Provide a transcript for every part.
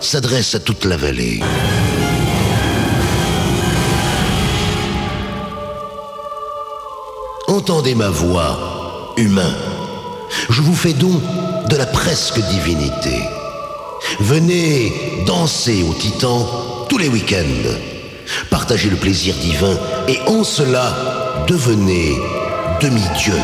s'adresse à toute la vallée. Entendez ma voix, humain. Je vous fais don de la presque divinité. Venez danser au Titan tous les week-ends. Partagez le plaisir divin et en cela, devenez demi-dieu.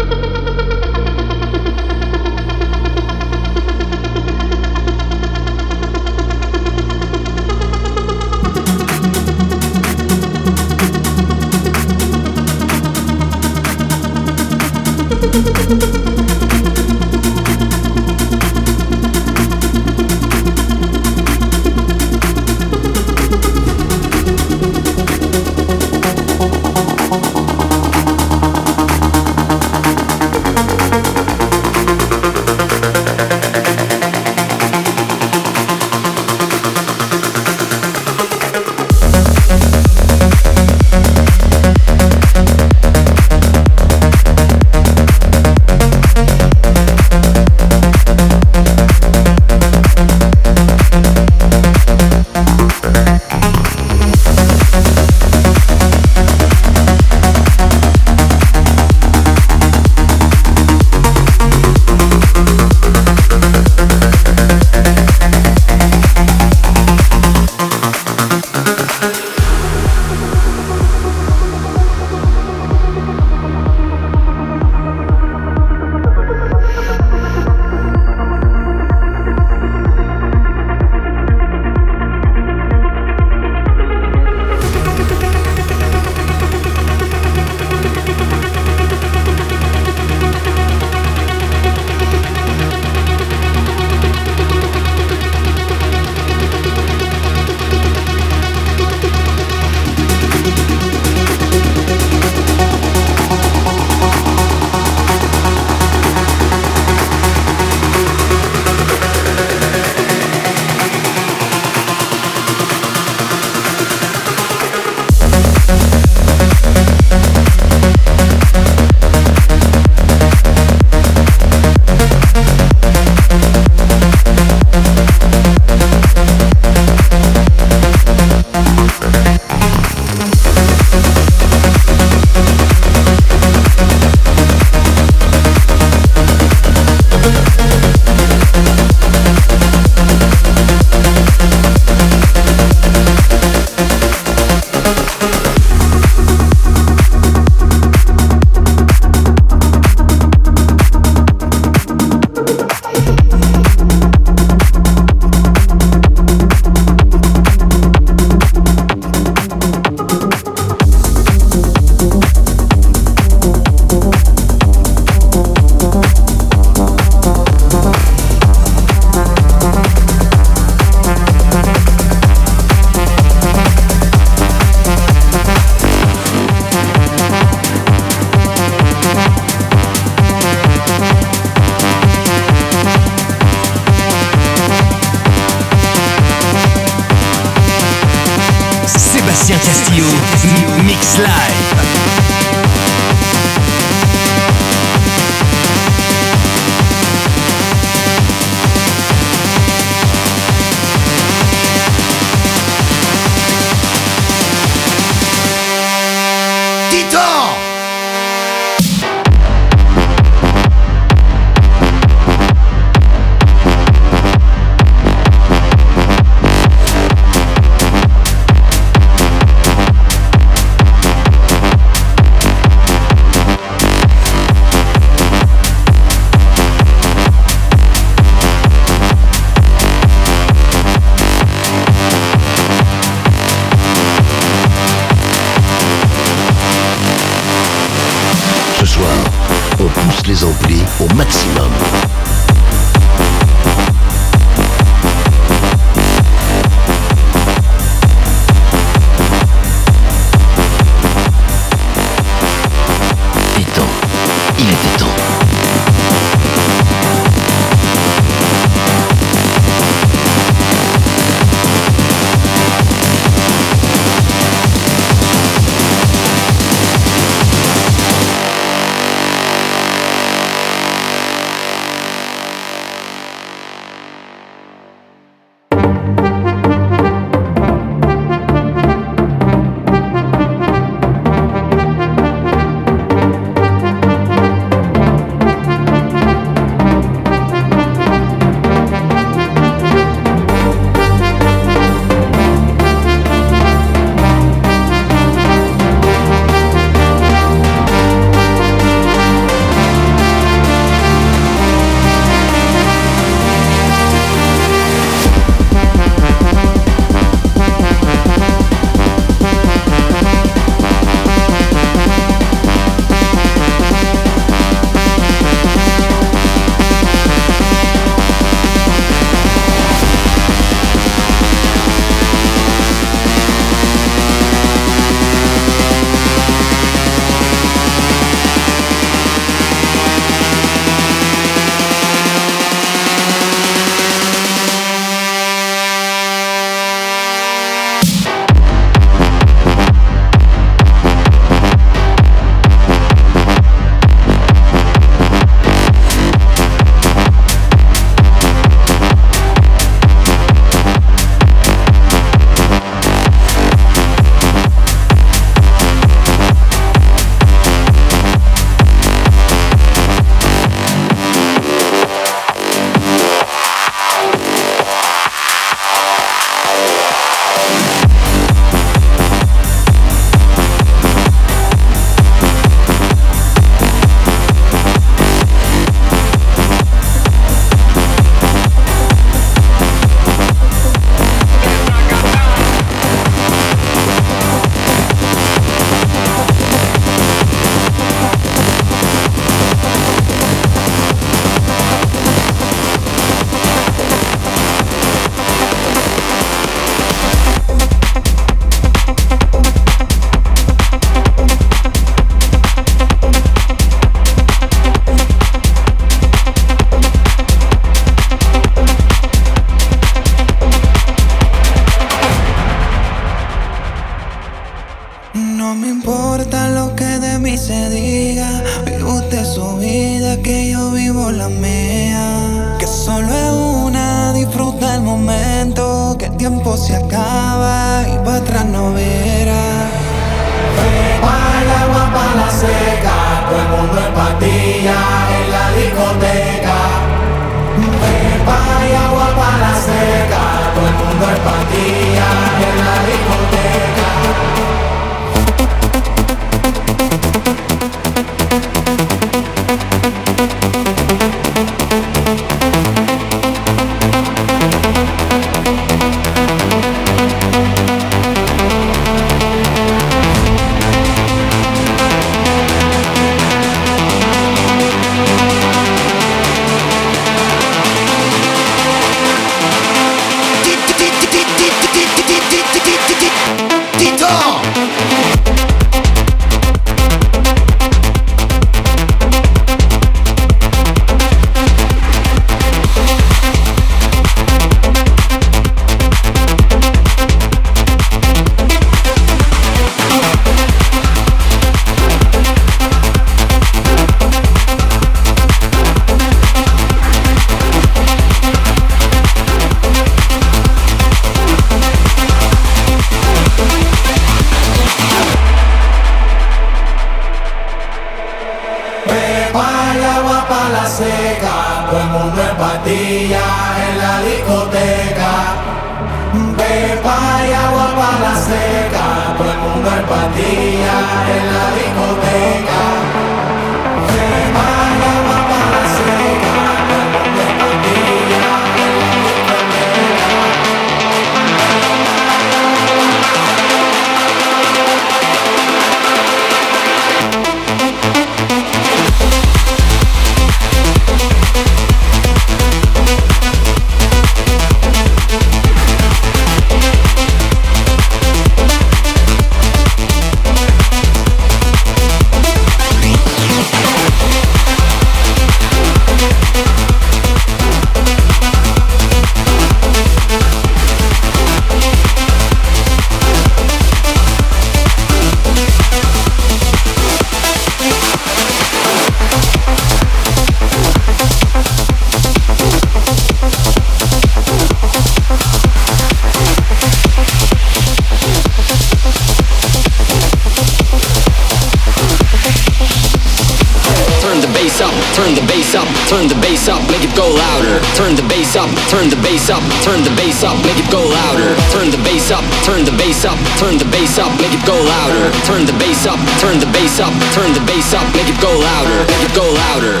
turn the bass up, make it go louder. Turn the bass up, turn the bass up, turn the bass up, make it go louder, make it go louder.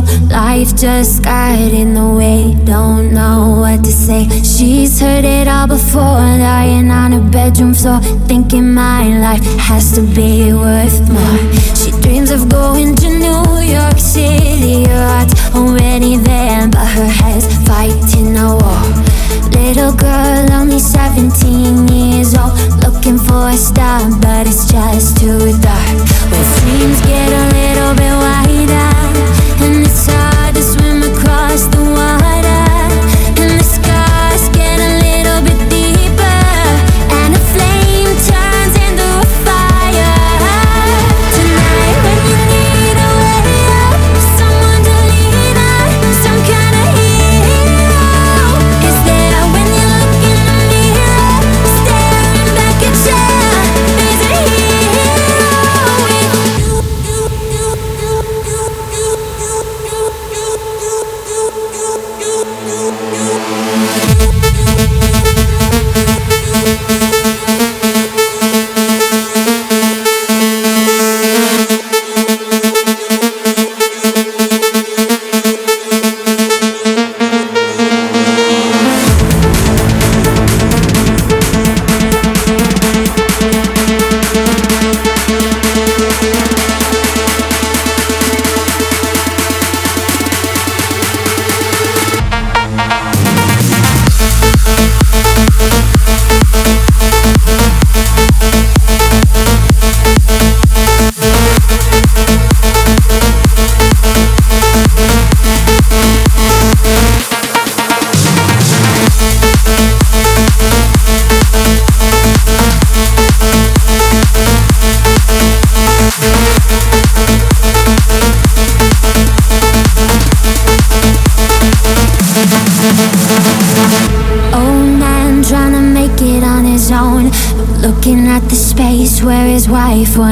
know. Life just got in the way, don't know what to say. She's heard it all before, lying on her bedroom floor, thinking my life has to be worth more. She dreams of going to New York City, her heart's already there, but her head's fighting a war. Little girl, only 17 years old, looking for a star, but it's just too dark. When dreams get a little bit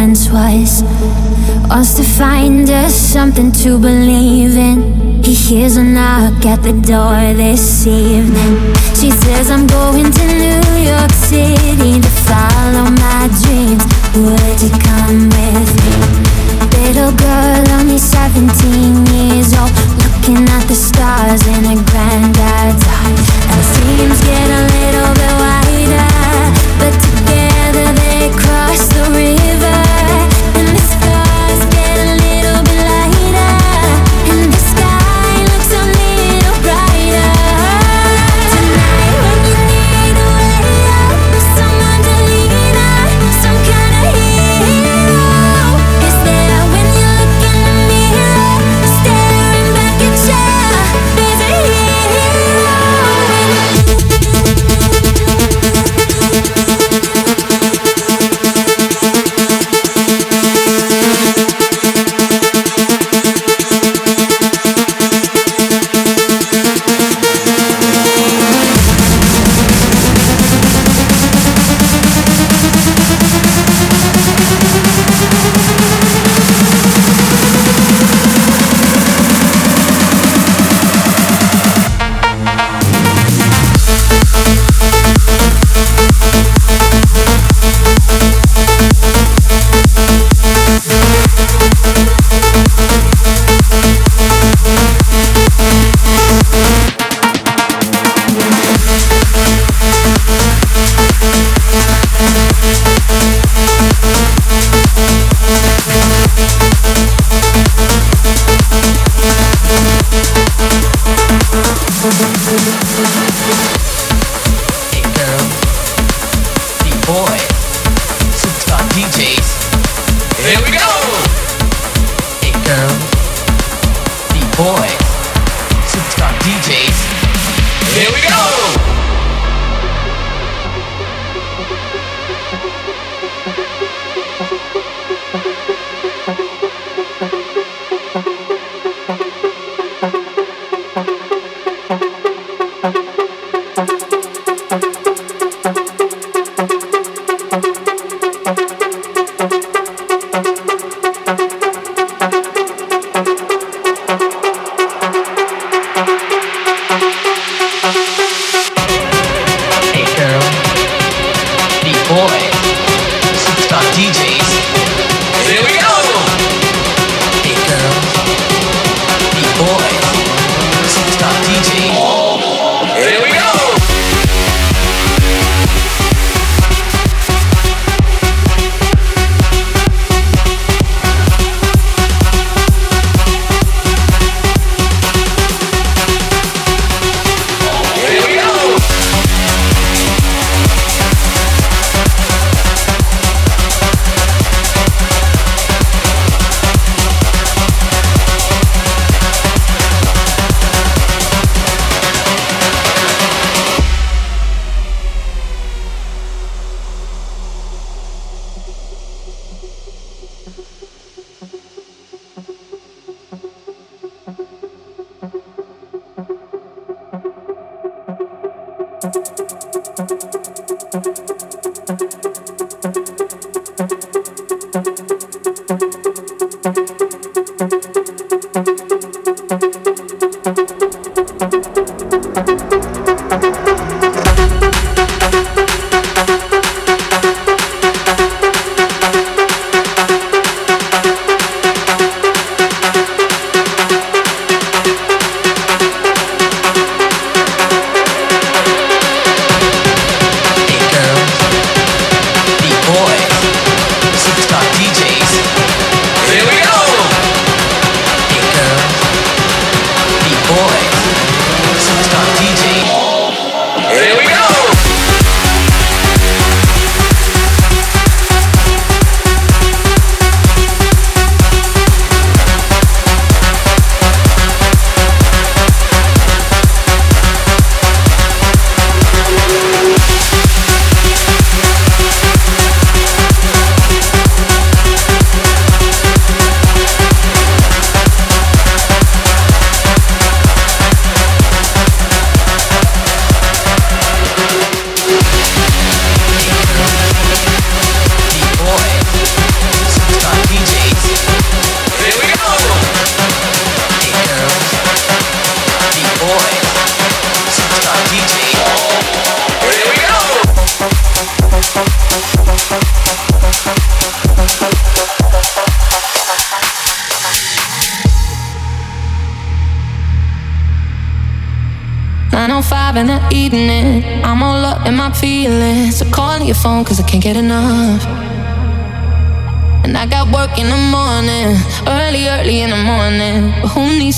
once was. Wants to find us something to believe in. He hears a knock at the door this evening. She says, I'm going to New York City to follow my dreams. Would you come with me? Little girl, only 17 years old, looking at the stars in her granddad's eyes. And dreams get a little bit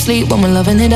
sleep when we're loving it.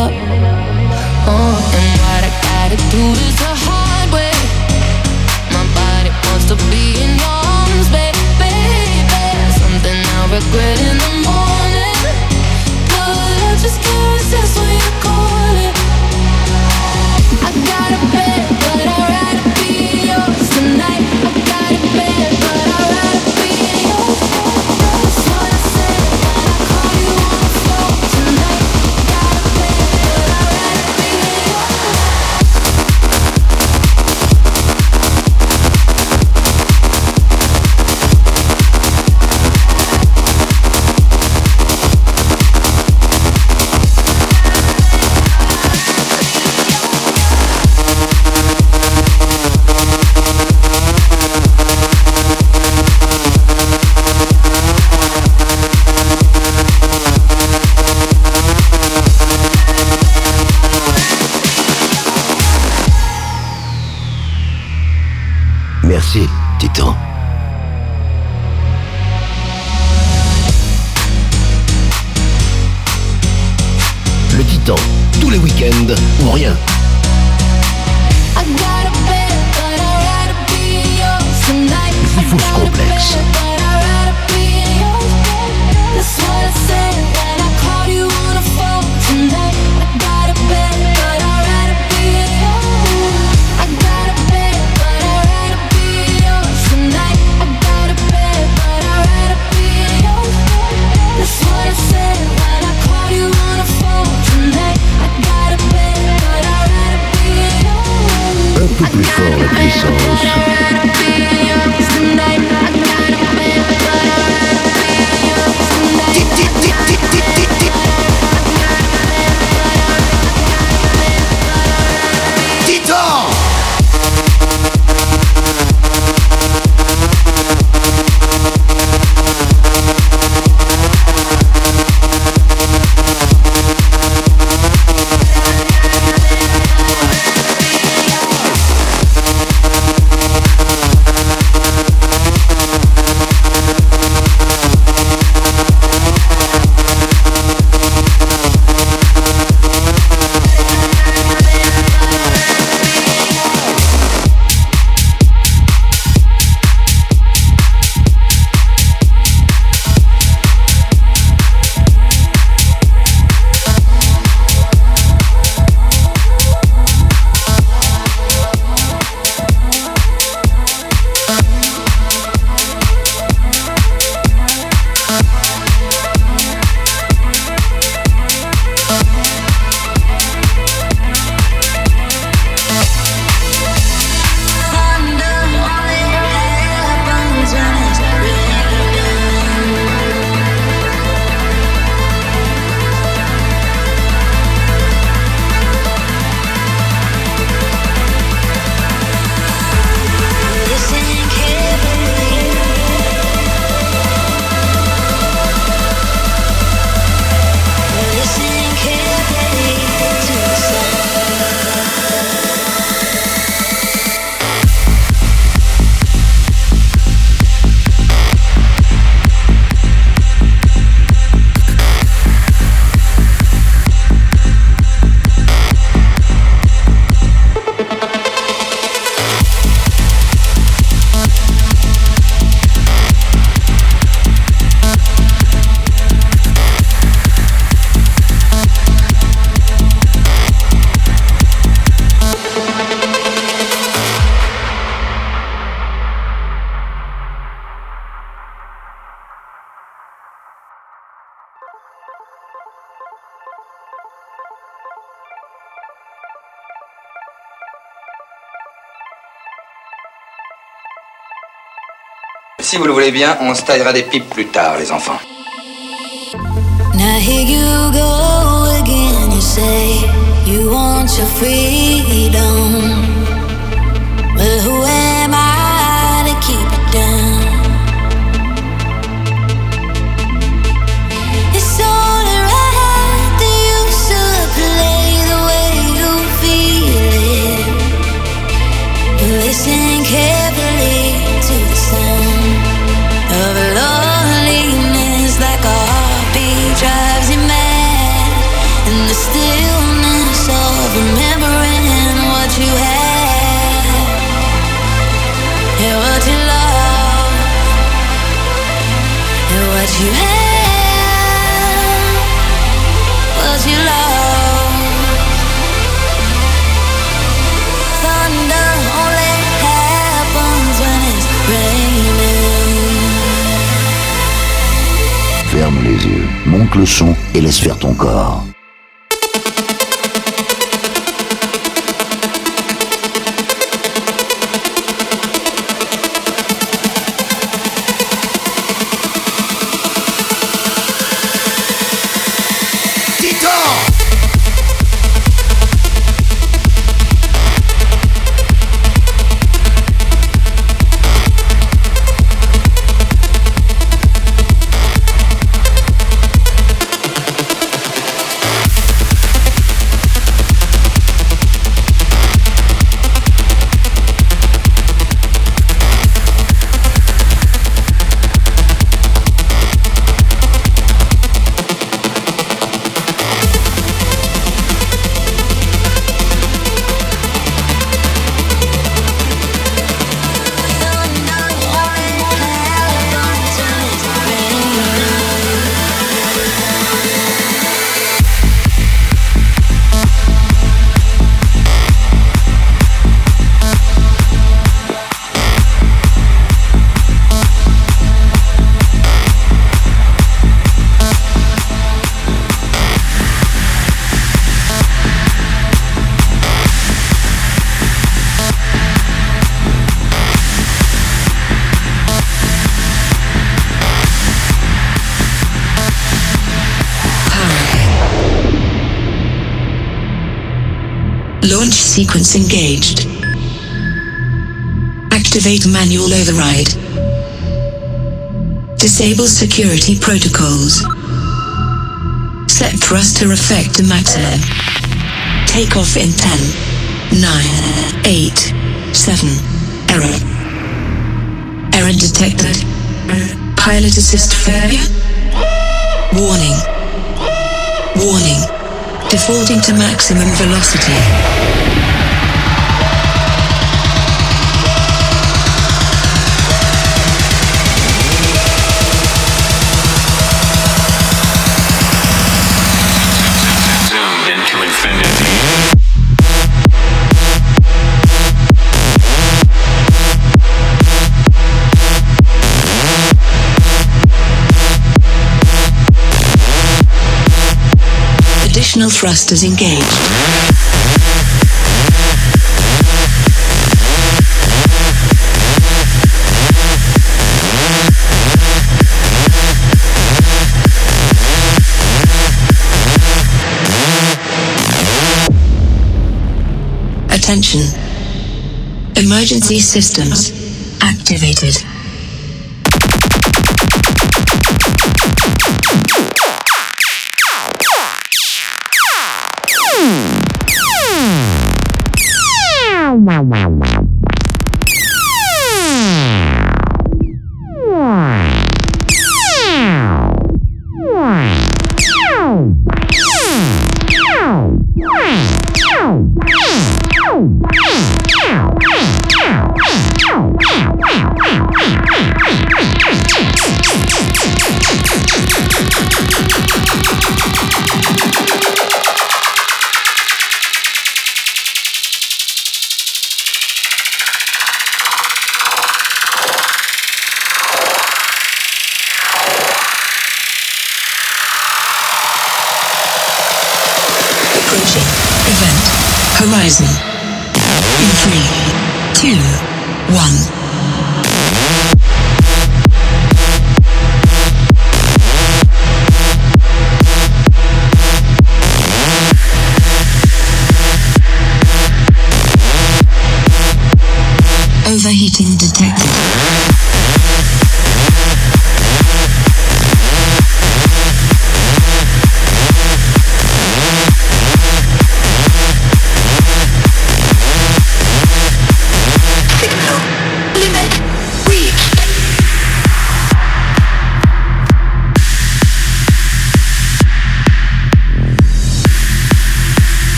si vous le voulez bien, on se taillera des pipes plus tard, les enfants. Le son et laisse faire ton corps. Sequence engaged. Activate manual override. Disable security protocols. Set thruster effect to maximum. Take off in 10, 9, 8, 7. Error. Error detected. Pilot assist failure. Warning. Warning. Defaulting to maximum velocity. Additional thrusters engaged. Attention. Emergency systems activated.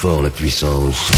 Fort la puissance.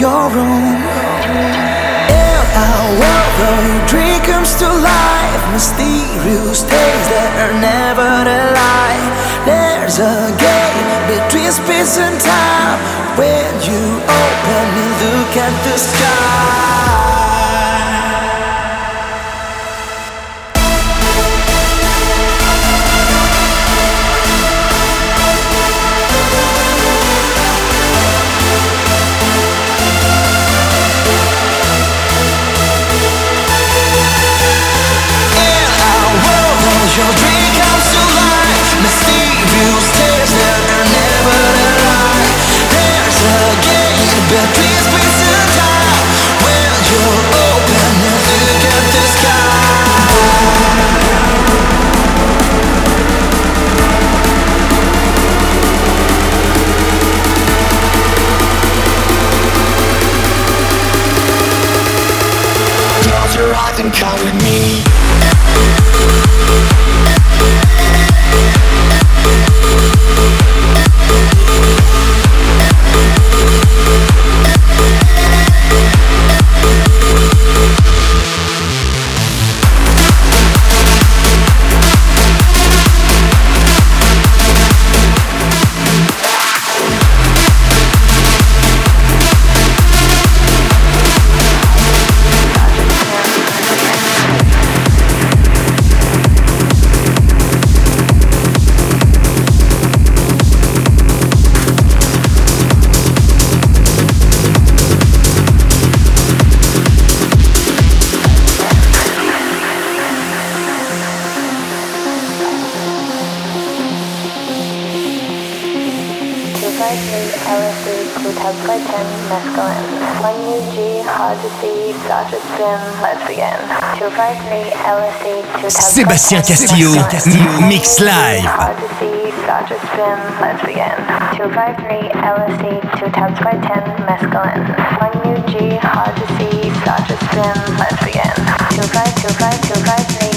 Your own? Sébastien Castillo, Mix Live. Let's begin. 253 LSD, 2 times by 10 mescaline. 1 UG, hard to see, start spin. Let's begin. 25,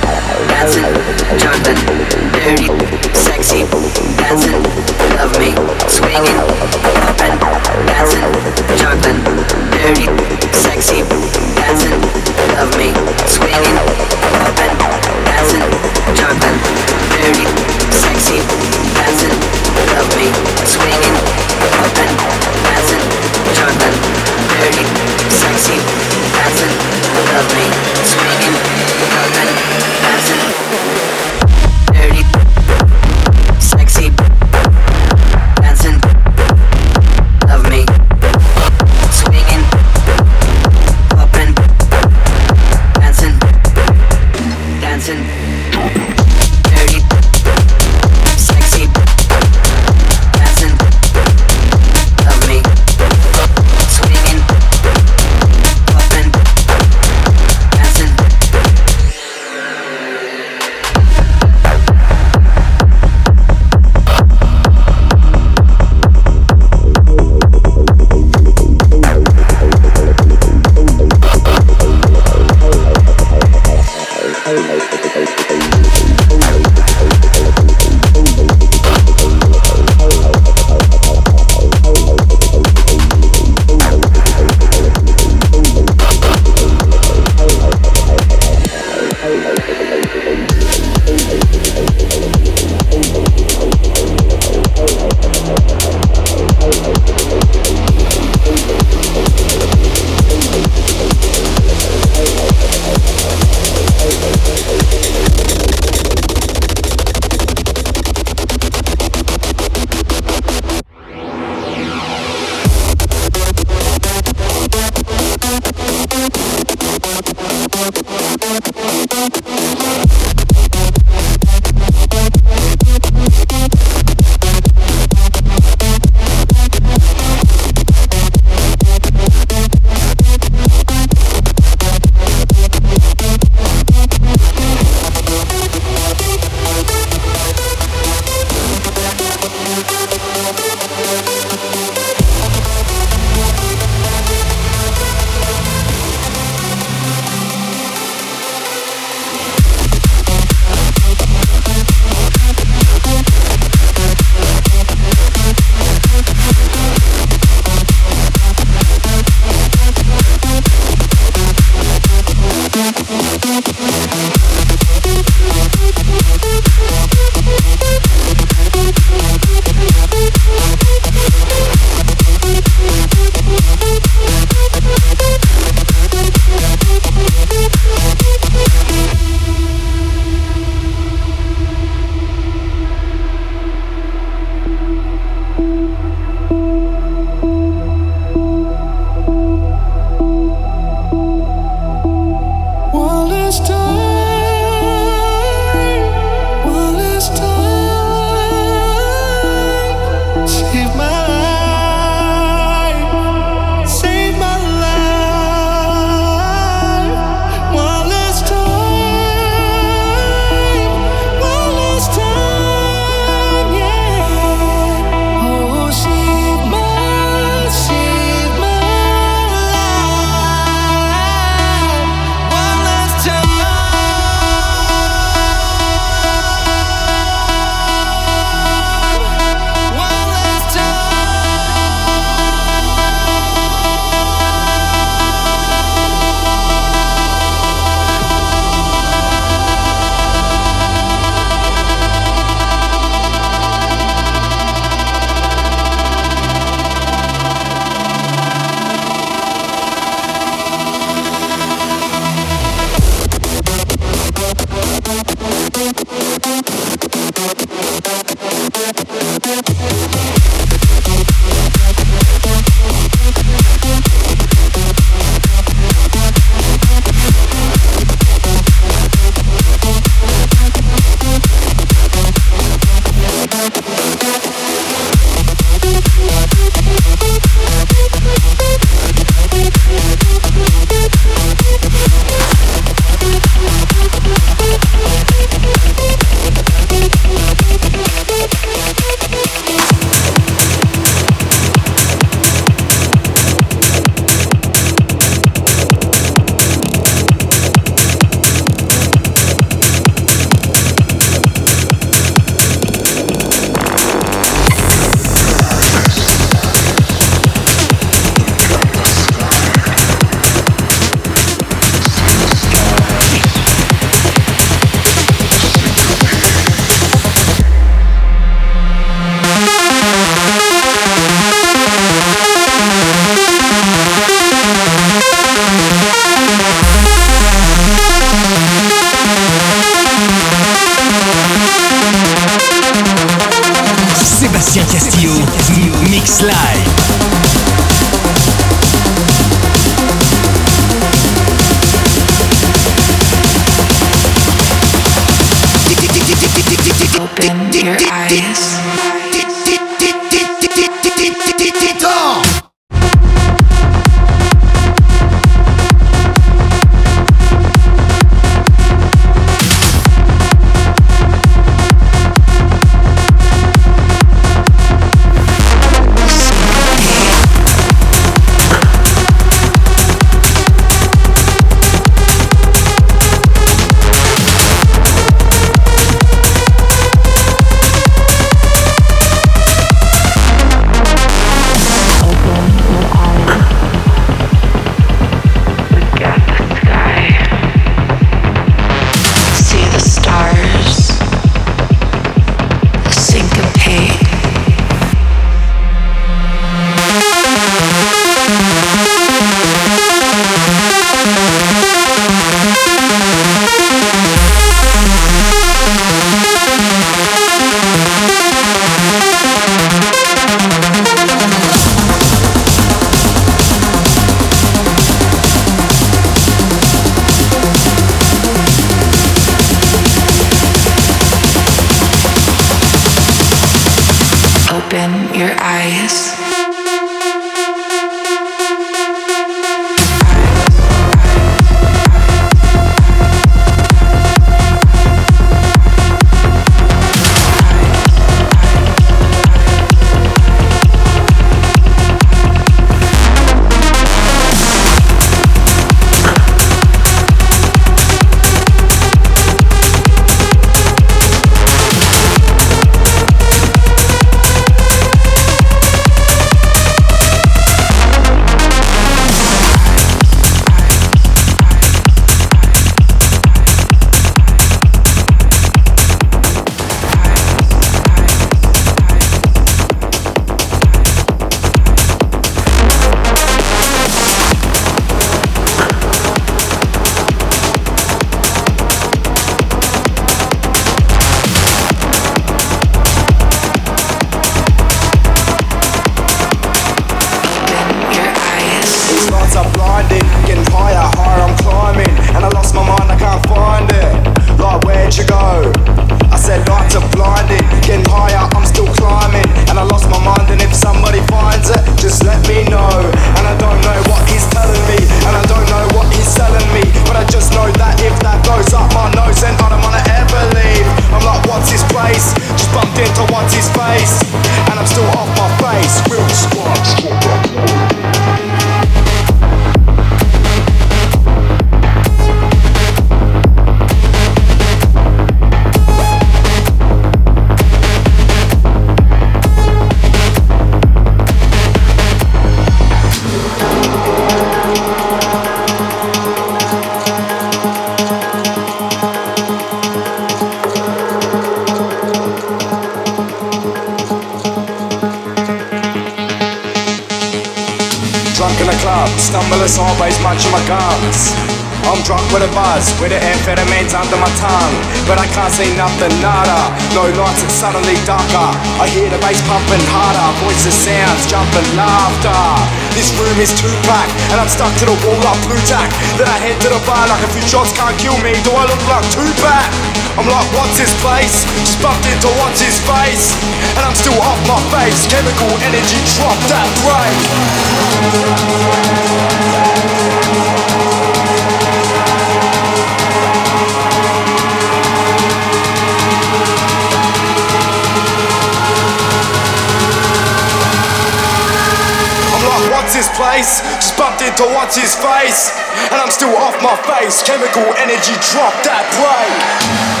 What's his place. Just bumped into what's his face, and I'm still off my face. Chemical energy, drop that plate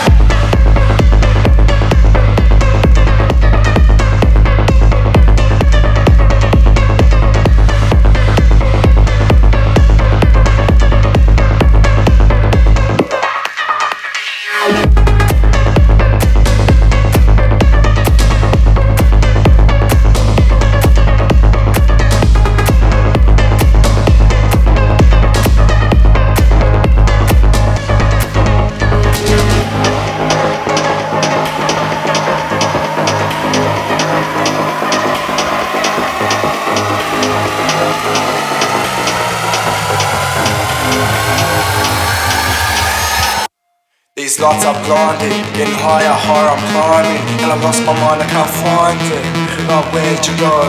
lights are blinded Getting higher, higher I'm climbing And I lost my mind, I can't find it Like where'd you go?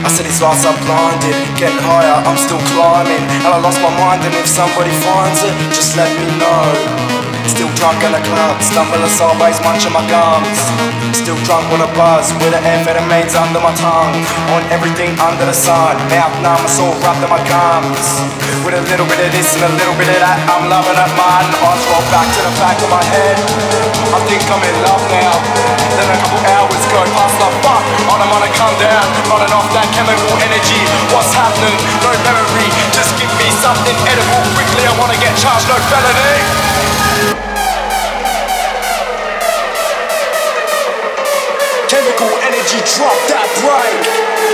I said these lights are blinded Getting higher, I'm still climbing And I lost my mind and if somebody finds it Just let me know Still drunk in the club, stumbling sideways, munching my gums. Still drunk with a buzz, with the amphetamines under my tongue. On everything under the sun, mouth numb, it's all rubbed in my gums. With a little bit of this and a little bit of that, I'm loving it, man. Eyes roll back to the back of my head. I think I'm in love now. Then a couple hours go past, the fuck, on I'm gonna come down, running off that chemical energy. What's happening? No memory, just give me something edible quickly. I wanna get charged, no felony. Chemical energy, drop that break.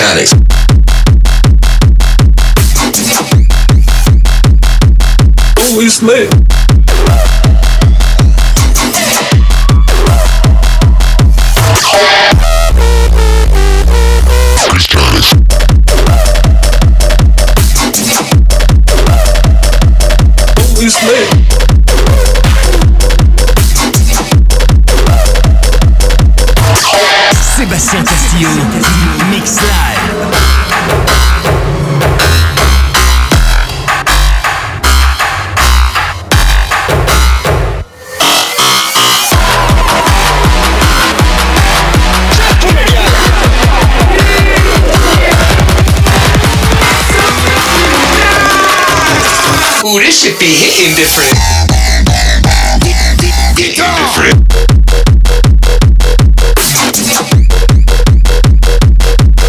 mechanics. Should be hitting different. Different.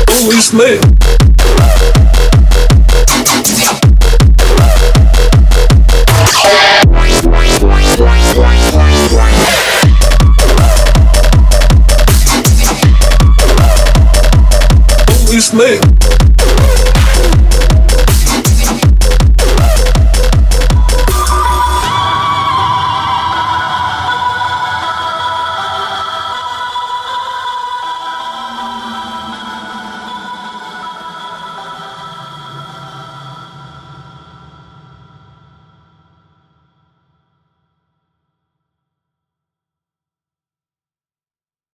Always lit. Always lit.